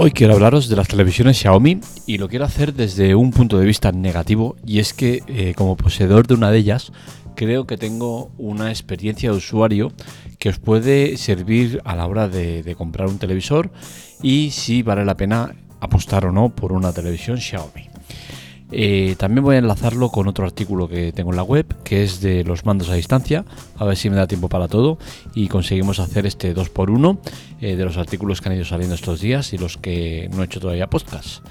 Hoy quiero hablaros de las televisiones Xiaomi y lo quiero hacer desde un punto de vista negativo y es que eh, como poseedor de una de ellas creo que tengo una experiencia de usuario que os puede servir a la hora de, comprar un televisor y si vale la pena apostar o no por una televisión Xiaomi. Eh, también voy a enlazarlo con otro artículo que tengo en la web, que es de los mandos a distancia, a ver si me da tiempo para todo y conseguimos hacer este 2x1 eh, de los artículos que han ido saliendo estos días y los que no he hecho todavía podcast.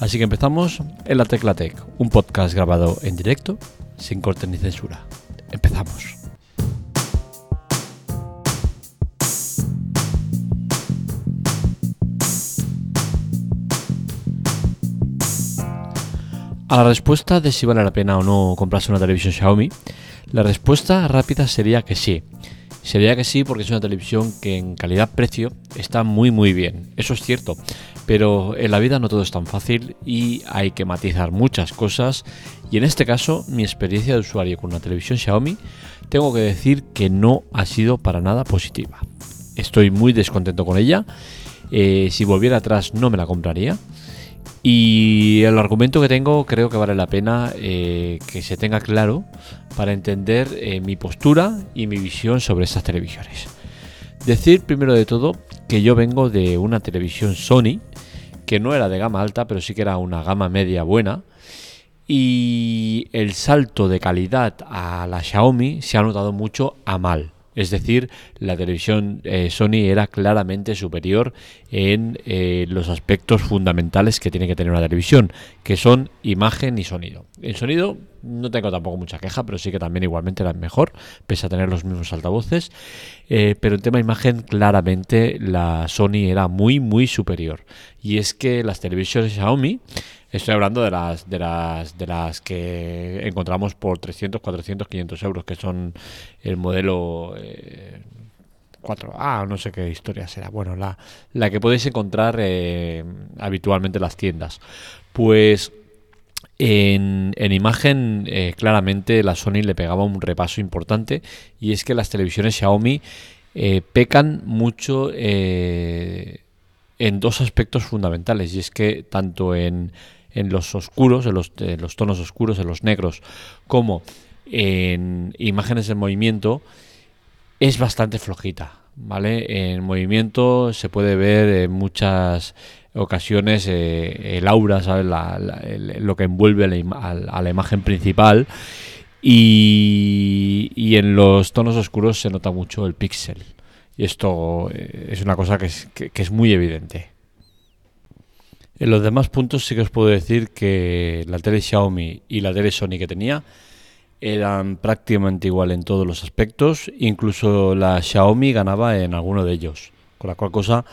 Así que empezamos en la Tecla Tech, un podcast grabado en directo, sin corte ni censura. Empezamos. A la respuesta de si vale la pena o no comprarse una televisión Xiaomi, la respuesta rápida sería que sí. Sería que sí porque es una televisión que en calidad-precio está muy muy bien. Eso es cierto. Pero en la vida no todo es tan fácil y hay que matizar muchas cosas. Y en este caso, mi experiencia de usuario con una televisión Xiaomi, tengo que decir que no ha sido para nada positiva. Estoy muy descontento con ella. Eh, si volviera atrás no me la compraría. Y el argumento que tengo creo que vale la pena eh, que se tenga claro para entender eh, mi postura y mi visión sobre estas televisiones. Decir primero de todo que yo vengo de una televisión Sony, que no era de gama alta, pero sí que era una gama media buena. Y el salto de calidad a la Xiaomi se ha notado mucho a mal. Es decir, la televisión eh, Sony era claramente superior en eh, los aspectos fundamentales que tiene que tener una televisión, que son imagen y sonido. En sonido no tengo tampoco mucha queja, pero sí que también igualmente era mejor, pese a tener los mismos altavoces. Eh, pero en tema imagen, claramente la Sony era muy, muy superior. Y es que las televisiones Xiaomi Estoy hablando de las, de las, de las que encontramos por 300, 400, 500 euros, que son el modelo 4A, ah, no sé qué historia será. Bueno, la, la que podéis encontrar eh, habitualmente en las tiendas. Pues en, en imagen, eh, claramente la Sony le pegaba un repaso importante y es que las televisiones Xiaomi eh, pecan mucho en dos aspectos fundamentales y es que tanto en en los oscuros, en los, tonos oscuros, en los negros, como en imágenes en movimiento, es bastante flojita. ¿Vale? En movimiento se puede ver en muchas ocasiones eh, el aura, ¿sabes? lo que envuelve a la, imagen principal. Y, y, en los tonos oscuros se nota mucho el píxel. Y esto eh, es una cosa que es, que es muy evidente. En los demás puntos sí que os puedo decir que la tele Xiaomi y la tele Sony que tenía eran prácticamente igual en todos los aspectos, incluso la Xiaomi ganaba en alguno de ellos, con la cual cosa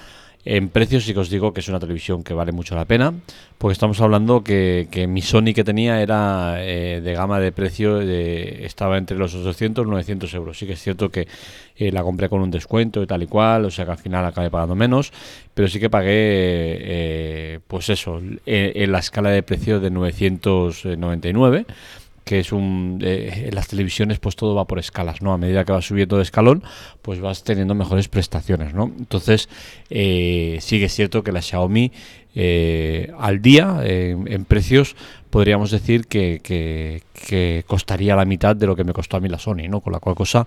en precios sí que os digo que es una televisión que vale mucho la pena, porque estamos hablando que, mi Sony que tenía era eh, de gama de precio, estaba entre los 800 y 900 euros. Sí que es cierto que eh, la compré con un descuento y tal y cual, o sea que al final acabé pagando menos, pero sí que pagué, eh, pues eso, en la escala de precio de 999 que es un eh, en las televisiones pues todo va por escalas no a medida que vas subiendo de escalón pues vas teniendo mejores prestaciones no entonces eh, es cierto que la Xiaomi eh, al día en precios podríamos decir que, que, costaría la mitad de lo que me costó a mí la Sony no con la cual cosa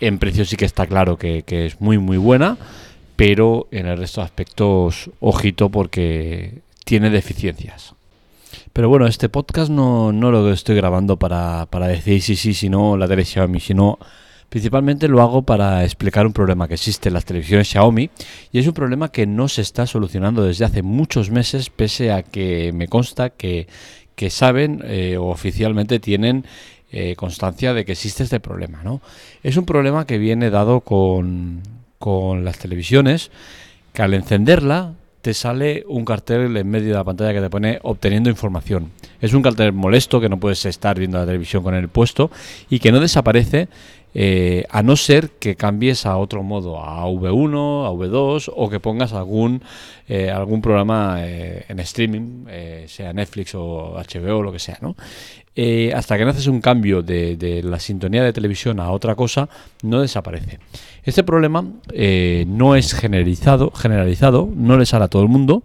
en precios sí que está claro que, que es muy muy buena pero en el resto de aspectos ojito porque tiene deficiencias pero bueno, este podcast no, no lo estoy grabando para, para decir sí, sí, si no la tele Xiaomi, sino principalmente lo hago para explicar un problema que existe en las televisiones Xiaomi y es un problema que no se está solucionando desde hace muchos meses, pese a que me consta que, que saben eh, o oficialmente tienen eh, constancia de que existe este problema. ¿no? Es un problema que viene dado con, con las televisiones, que al encenderla te sale un cartel en medio de la pantalla que te pone obteniendo información. Es un cartel molesto que no puedes estar viendo la televisión con el puesto y que no desaparece eh, a no ser que cambies a otro modo, a V1, a V2 o que pongas algún, eh, algún programa eh, en streaming, sea Netflix o HBO o lo que sea. ¿no? eh, hasta que no haces un cambio de, la sintonía de televisión a otra cosa, no desaparece. Este problema eh, no es generalizado, generalizado, no le sale a todo el mundo.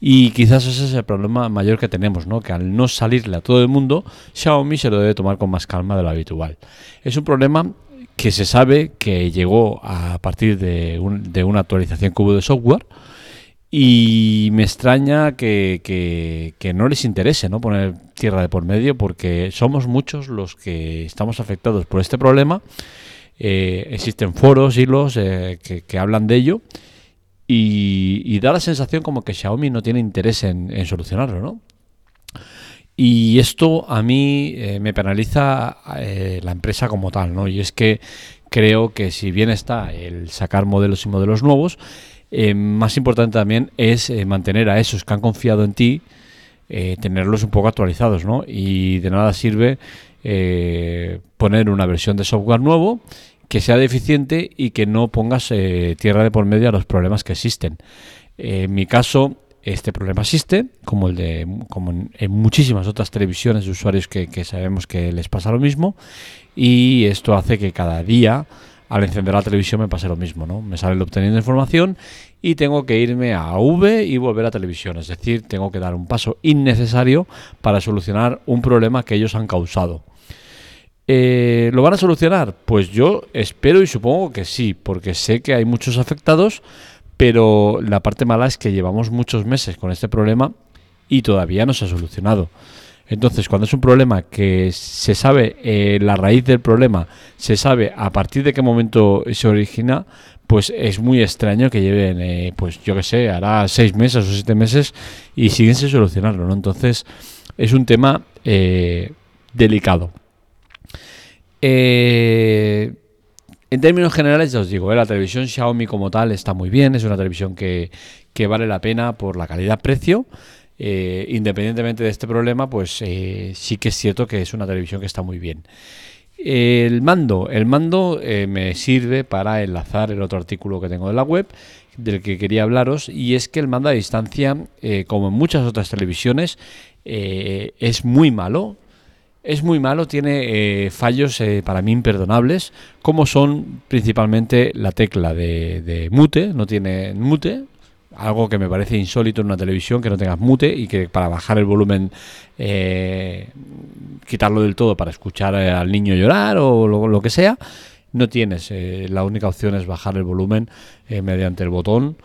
Y quizás ese es el problema mayor que tenemos, ¿no? que al no salirle a todo el mundo, Xiaomi se lo debe tomar con más calma de lo habitual. Es un problema que se sabe que llegó a partir de, de una actualización que hubo de software, y me extraña que, no les interese poner tierra de por medio porque somos muchos los que estamos afectados por este problema. Eh, existen foros, hilos eh, que, hablan de ello y, da la sensación como que Xiaomi no tiene interés en, solucionarlo. ¿no? Y esto a mí eh, me penaliza la empresa como tal. ¿no? Y es que creo que si bien está el sacar modelos y modelos nuevos, eh, más importante también es eh, mantener a esos que han confiado en ti, eh, tenerlos un poco actualizados, ¿no? Y de nada sirve poner una versión de software nuevo que sea deficiente y que no pongas tierra de por medio a los problemas que existen. en mi caso, este problema existe, como el de en, muchísimas otras televisiones de usuarios que, sabemos que les pasa lo mismo, y esto hace que cada día al encender la televisión me pasa lo mismo, ¿no? Me sale obteniendo información y tengo que irme a V y volver a televisión. Es decir, tengo que dar un paso innecesario para solucionar un problema que ellos han causado. Eh, ¿Lo van a solucionar? Pues yo espero y supongo que sí, porque sé que hay muchos afectados, pero la parte mala es que llevamos muchos meses con este problema y todavía no se ha solucionado. Entonces, cuando es un problema que se sabe eh, la raíz del problema, se sabe a partir de qué momento se origina, pues es muy extraño que lleven, eh, pues yo qué sé, hará seis meses o siete meses y siguen sin solucionarlo. Entonces, es un tema delicado. En términos generales, ya os digo, la televisión Xiaomi como tal está muy bien, es una televisión que, vale la pena por la calidad-precio. Eh, independientemente de este problema, pues eh, sí que es cierto que es una televisión que está muy bien. El mando, el mando eh, me sirve para enlazar el otro artículo que tengo de la web del que quería hablaros y es que el mando a distancia, como en muchas otras televisiones, es muy malo. Es muy malo, tiene fallos para mí imperdonables, como son principalmente la tecla de, mute, no tiene mute, algo que me parece insólito en una televisión, que no tengas mute y que para bajar el volumen, eh, quitarlo del todo para escuchar eh, al niño llorar o lo, que sea, no tienes. Eh, la única opción es bajar el volumen mediante el botón,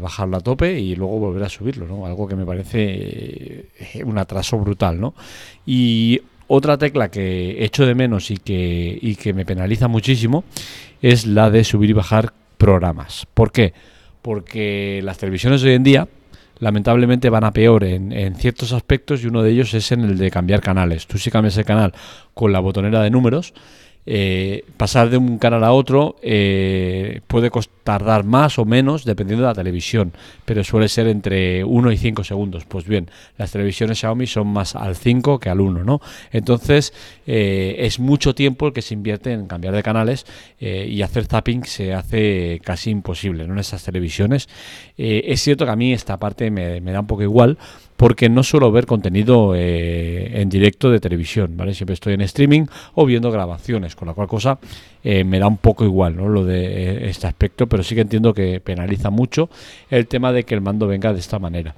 bajarlo a tope y luego volver a subirlo, ¿no? Algo que me parece un atraso brutal, ¿no? Y otra tecla que echo de menos y que, y que me penaliza muchísimo es la de subir y bajar programas. ¿Por qué? porque las televisiones de hoy en día lamentablemente van a peor en, ciertos aspectos y uno de ellos es en el de cambiar canales. Tú si cambias el canal con la botonera de números, eh, pasar de un canal a otro eh, puede tardar más o menos dependiendo de la televisión, pero suele ser entre 1 y 5 segundos. Pues bien, las televisiones Xiaomi son más al 5 que al 1, ¿no? Entonces eh, es mucho tiempo el que se invierte en cambiar de canales y hacer zapping se hace casi imposible ¿no? en esas televisiones. es cierto que a mí esta parte me, me da un poco igual porque no suelo ver contenido eh, en directo de televisión, ¿vale? Siempre estoy en streaming o viendo grabaciones, con la cual cosa eh, me da un poco igual, ¿no? Lo de eh, este aspecto, pero sí que entiendo que penaliza mucho el tema de que el mando venga de esta manera.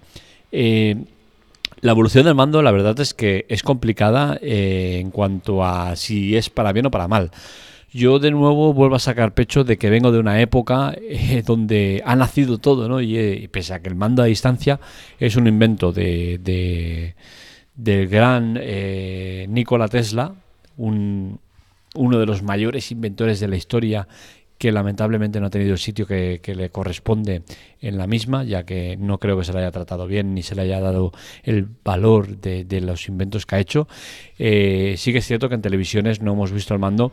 la evolución del mando, la verdad es que es complicada en cuanto a si es para bien o para mal yo de nuevo vuelvo a sacar pecho de que vengo de una época eh, donde ha nacido todo, ¿no? Eh, y, pese a que el mando a distancia es un invento de, de del gran eh, Nikola Tesla, un, uno de los mayores inventores de la historia que lamentablemente no ha tenido el sitio que, le corresponde en la misma, ya que no creo que se le haya tratado bien ni se le haya dado el valor de, los inventos que ha hecho. Sí que es cierto que en televisiones no hemos visto el mando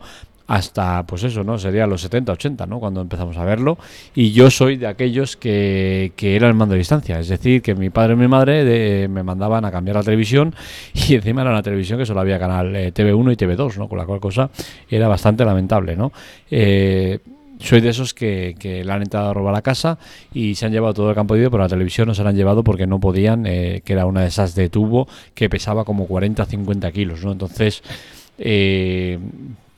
hasta, pues eso, ¿no? Sería los 70, 80, ¿no? Cuando empezamos a verlo. Y yo soy de aquellos que, que era el mando de distancia. Es decir, que mi padre y mi madre me mandaban a cambiar la televisión y encima era una televisión que solo había canal eh, TV1 y TV2, ¿no? Con la cual cosa era bastante lamentable, ¿no? Eh, soy de esos que, que, le han entrado a robar la casa y se han llevado todo el campo de vídeo, pero la televisión no se la han llevado porque no podían, eh, que era una de esas de tubo que pesaba como 40-50 kilos, ¿no? Entonces, eh,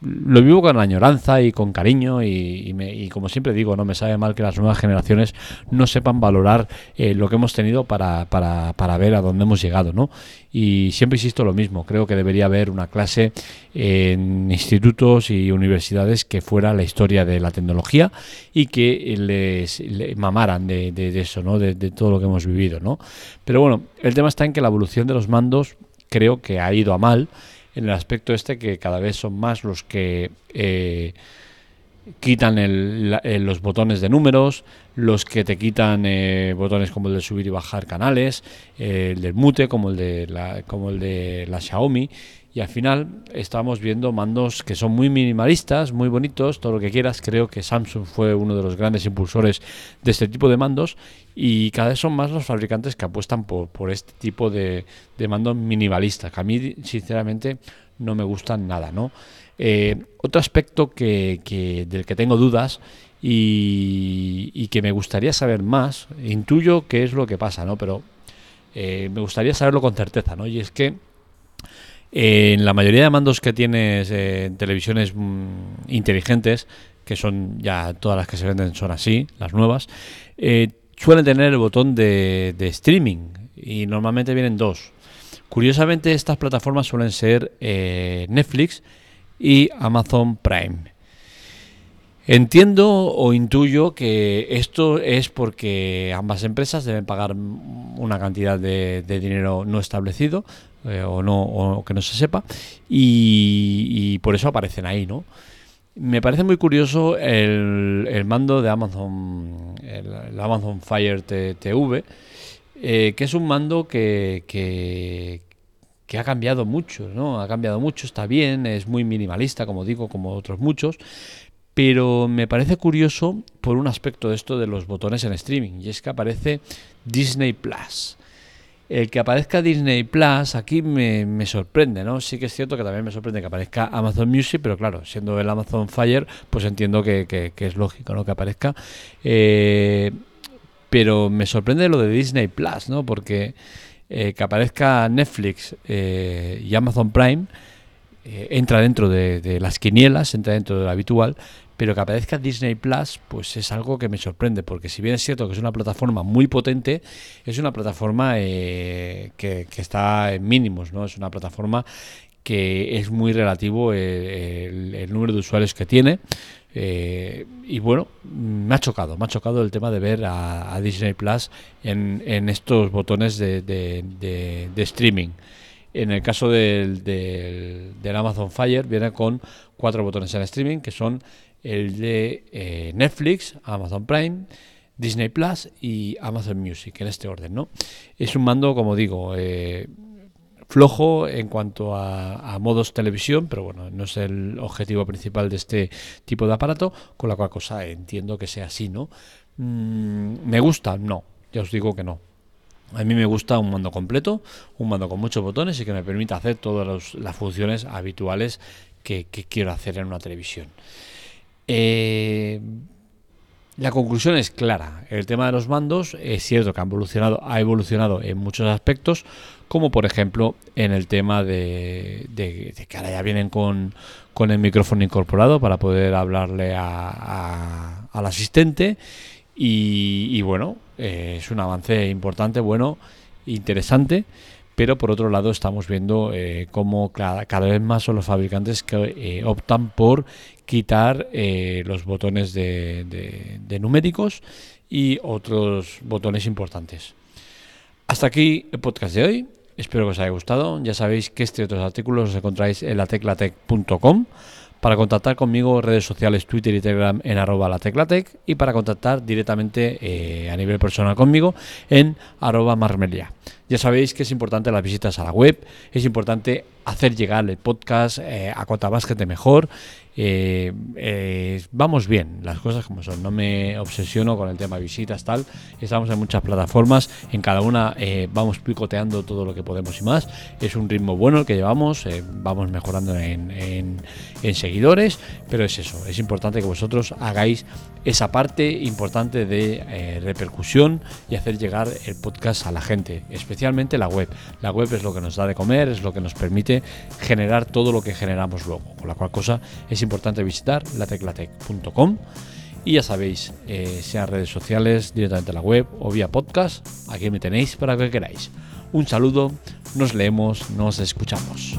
lo vivo con añoranza y con cariño y, como siempre digo, no me sabe mal que las nuevas generaciones no sepan valorar eh, lo que hemos tenido para, para, para, ver a dónde hemos llegado, ¿no? Y siempre insisto lo mismo, creo que debería haber una clase en institutos y universidades que fuera la historia de la tecnología y que les, mamaran de, de, eso, ¿no? De, de todo lo que hemos vivido, ¿no? Pero bueno, el tema está en que la evolución de los mandos creo que ha ido a mal en el aspecto este que cada vez son más los que eh, quitan los botones de números, los que te quitan eh, botones como el de subir y bajar canales, eh, el del mute como el de la, como el de la Xiaomi y al final estamos viendo mandos que son muy minimalistas, muy bonitos, todo lo que quieras. Creo que Samsung fue uno de los grandes impulsores de este tipo de mandos y cada vez son más los fabricantes que apuestan por, por este tipo de, de mandos minimalistas, que a mí sinceramente no me gustan nada. ¿no? Eh, otro aspecto que, que, del que tengo dudas y, y, que me gustaría saber más, intuyo qué es lo que pasa, ¿no? pero eh, me gustaría saberlo con certeza, ¿no? y es que en la mayoría de mandos que tienes en televisiones mm, inteligentes, que son ya todas las que se venden son así, las nuevas, eh, suelen tener el botón de, streaming y normalmente vienen dos. Curiosamente estas plataformas suelen ser eh, Netflix y Amazon Prime. Entiendo o intuyo que esto es porque ambas empresas deben pagar una cantidad de dinero no establecido eh, o no o que no se sepa y, por eso aparecen ahí, ¿no? Me parece muy curioso el, el mando de Amazon, el, Amazon Fire TV, eh, que es un mando que, que, que ha cambiado mucho, ¿no? Ha cambiado mucho, está bien, es muy minimalista, como digo, como otros muchos, pero me parece curioso por un aspecto de esto de los botones en streaming, y es que aparece Disney Plus. El que aparezca Disney Plus aquí me, me, sorprende, ¿no? Sí que es cierto que también me sorprende que aparezca Amazon Music, pero claro, siendo el Amazon Fire, pues entiendo que, que, es lógico, ¿no? Que aparezca. Eh, pero me sorprende lo de Disney Plus, ¿no? Porque eh, que aparezca Netflix eh, y Amazon Prime entra dentro de, de, las quinielas, entra dentro de lo habitual, pero que aparezca Disney Plus, pues es algo que me sorprende, porque si bien es cierto que es una plataforma muy potente, es una plataforma eh, que, está en mínimos, ¿no? Es una plataforma que es muy relativo eh, el, número de usuarios que tiene. Eh, y bueno, me ha chocado, me ha chocado el tema de ver a, Disney Plus en, estos botones de, streaming. En el caso del, del, Amazon Fire viene con cuatro botones en streaming que son el de eh, Netflix, Amazon Prime, Disney Plus y Amazon Music, en este orden, ¿no? Es un mando, como digo, eh, flojo en cuanto a, modos televisión, pero bueno, no es el objetivo principal de este tipo de aparato, con la cual cosa entiendo que sea así, ¿no? Mm, ¿Me gusta? No, ya os digo que no. A mí me gusta un mando completo, un mando con muchos botones y que me permita hacer todas las funciones habituales que quiero hacer en una televisión. Eh, la conclusión es clara. El tema de los mandos es cierto que ha evolucionado, ha evolucionado en muchos aspectos, como por ejemplo en el tema de, que ahora ya vienen con, el micrófono incorporado para poder hablarle al asistente. Y, bueno, eh, es un avance importante, bueno, interesante pero por otro lado estamos viendo eh, cómo cada, vez más son los fabricantes que eh, optan por quitar los botones de, numéricos y otros botones importantes. Hasta aquí el podcast de hoy. Espero que os haya gustado. Ya sabéis que este y otros artículos los encontráis en lateclatec.com. Para contactar conmigo, redes sociales, Twitter y Telegram en arroba la teclatec y para contactar directamente eh, a nivel personal conmigo en arroba marmelia. Ya sabéis que es importante las visitas a la web, es importante hacer llegar el podcast eh, a cuanta más gente mejor. Eh, eh, vamos bien, las cosas como son. No me obsesiono con el tema visitas, tal. Estamos en muchas plataformas, en cada una vamos picoteando todo lo que podemos y más. Es un ritmo bueno el que llevamos, vamos mejorando en, en, seguidores, pero es eso, es importante que vosotros hagáis esa parte importante de repercusión y hacer llegar el podcast a la gente, especialmente la web. La web es lo que nos da de comer, es lo que nos permite generar todo lo que generamos luego. Con la cual cosa es importante visitar lateclatec.com y ya sabéis, eh, sean redes sociales, directamente la web o vía podcast, aquí me tenéis para que queráis. Un saludo, nos leemos, nos escuchamos.